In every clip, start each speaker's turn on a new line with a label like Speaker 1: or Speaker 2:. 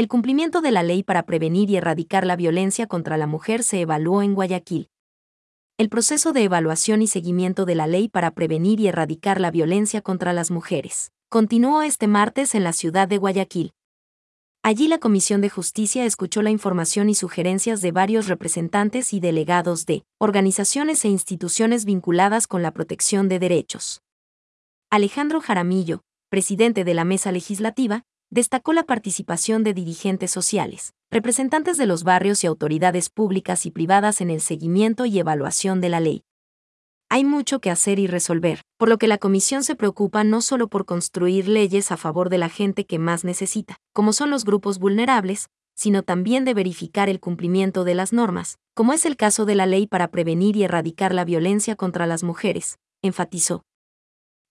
Speaker 1: El cumplimiento de la ley para prevenir y erradicar la violencia contra la mujer se evaluó en Guayaquil. El proceso de evaluación y seguimiento de la ley para prevenir y erradicar la violencia contra las mujeres continuó este martes en la ciudad de Guayaquil. Allí la Comisión de Justicia escuchó la información y sugerencias de varios representantes y delegados de organizaciones e instituciones vinculadas con la protección de derechos. Alejandro Jaramillo, presidente de la mesa legislativa, destacó la participación de dirigentes sociales, representantes de los barrios y autoridades públicas y privadas en el seguimiento y evaluación de la ley. Hay mucho que hacer y resolver, por lo que la Comisión se preocupa no solo por construir leyes a favor de la gente que más necesita, como son los grupos vulnerables, sino también de verificar el cumplimiento de las normas, como es el caso de la ley para prevenir y erradicar la violencia contra las mujeres, enfatizó.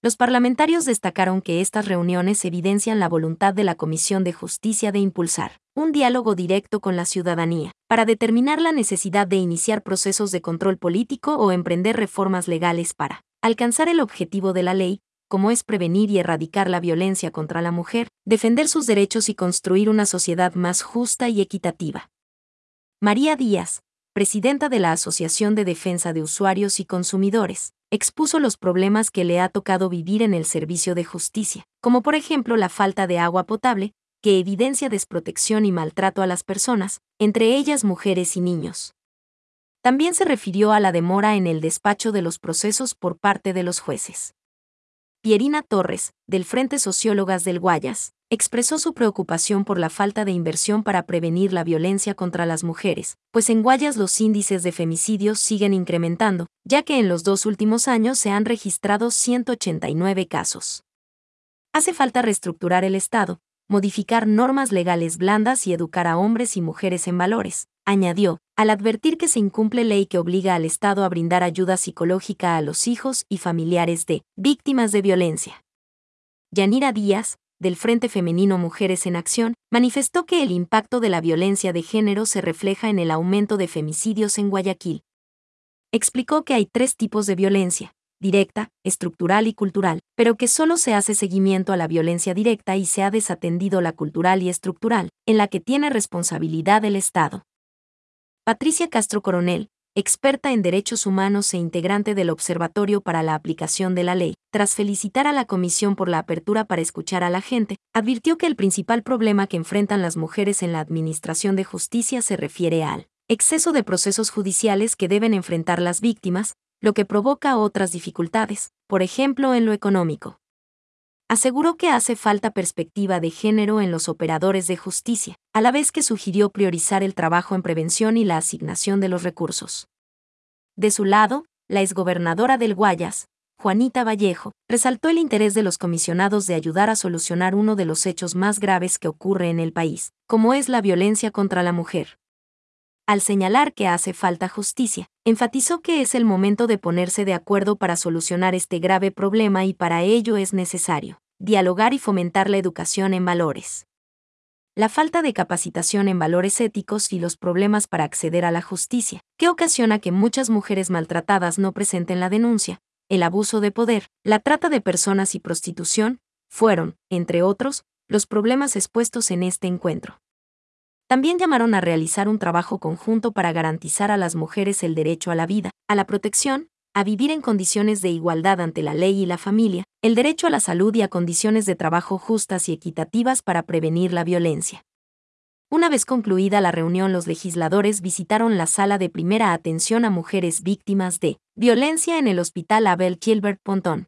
Speaker 1: Los parlamentarios destacaron que estas reuniones evidencian la voluntad de la Comisión de Justicia de impulsar un diálogo directo con la ciudadanía, para determinar la necesidad de iniciar procesos de control político o emprender reformas legales para alcanzar el objetivo de la ley, como es prevenir y erradicar la violencia contra la mujer, defender sus derechos y construir una sociedad más justa y equitativa. María Díaz, presidenta de la Asociación de Defensa de Usuarios y Consumidores, expuso los problemas que le ha tocado vivir en el servicio de justicia, como por ejemplo la falta de agua potable, que evidencia desprotección y maltrato a las personas, entre ellas mujeres y niños. También se refirió a la demora en el despacho de los procesos por parte de los jueces. Pierina Torres, del Frente Sociólogas del Guayas, expresó su preocupación por la falta de inversión para prevenir la violencia contra las mujeres, pues en Guayas los índices de femicidios siguen incrementando, ya que en los dos últimos años se han registrado 189 casos. Hace falta reestructurar el Estado, modificar normas legales blandas y educar a hombres y mujeres en valores, añadió, al advertir que se incumple ley que obliga al Estado a brindar ayuda psicológica a los hijos y familiares de víctimas de violencia. Yanira Díaz, del Frente Femenino Mujeres en Acción, manifestó que el impacto de la violencia de género se refleja en el aumento de femicidios en Guayaquil. Explicó que hay tres tipos de violencia, directa, estructural y cultural, pero que solo se hace seguimiento a la violencia directa y se ha desatendido la cultural y estructural, en la que tiene responsabilidad el Estado. Patricia Castro Coronel, experta en derechos humanos e integrante del Observatorio para la Aplicación de la Ley, tras felicitar a la Comisión por la apertura para escuchar a la gente, advirtió que el principal problema que enfrentan las mujeres en la Administración de Justicia se refiere al exceso de procesos judiciales que deben enfrentar las víctimas, lo que provoca otras dificultades, por ejemplo en lo económico aseguró que hace falta perspectiva de género en los operadores de justicia, a la vez que sugirió priorizar el trabajo en prevención y la asignación de los recursos. De su lado, la exgobernadora del Guayas, Juanita Vallejo, resaltó el interés de los comisionados de ayudar a solucionar uno de los hechos más graves que ocurre en el país, como es la violencia contra la mujer. Al señalar que hace falta justicia, enfatizó que es el momento de ponerse de acuerdo para solucionar este grave problema y para ello es necesario dialogar y fomentar la educación en valores. La falta de capacitación en valores éticos y los problemas para acceder a la justicia, que ocasiona que muchas mujeres maltratadas no presenten la denuncia, el abuso de poder, la trata de personas y prostitución, fueron, entre otros, los problemas expuestos en este encuentro. También llamaron a realizar un trabajo conjunto para garantizar a las mujeres el derecho a la vida, a la protección, a vivir en condiciones de igualdad ante la ley y la familia, el derecho a la salud y a condiciones de trabajo justas y equitativas para prevenir la violencia. Una vez concluida la reunión, los legisladores visitaron la sala de primera atención a mujeres víctimas de violencia en el Hospital Abel Gilbert Pontón,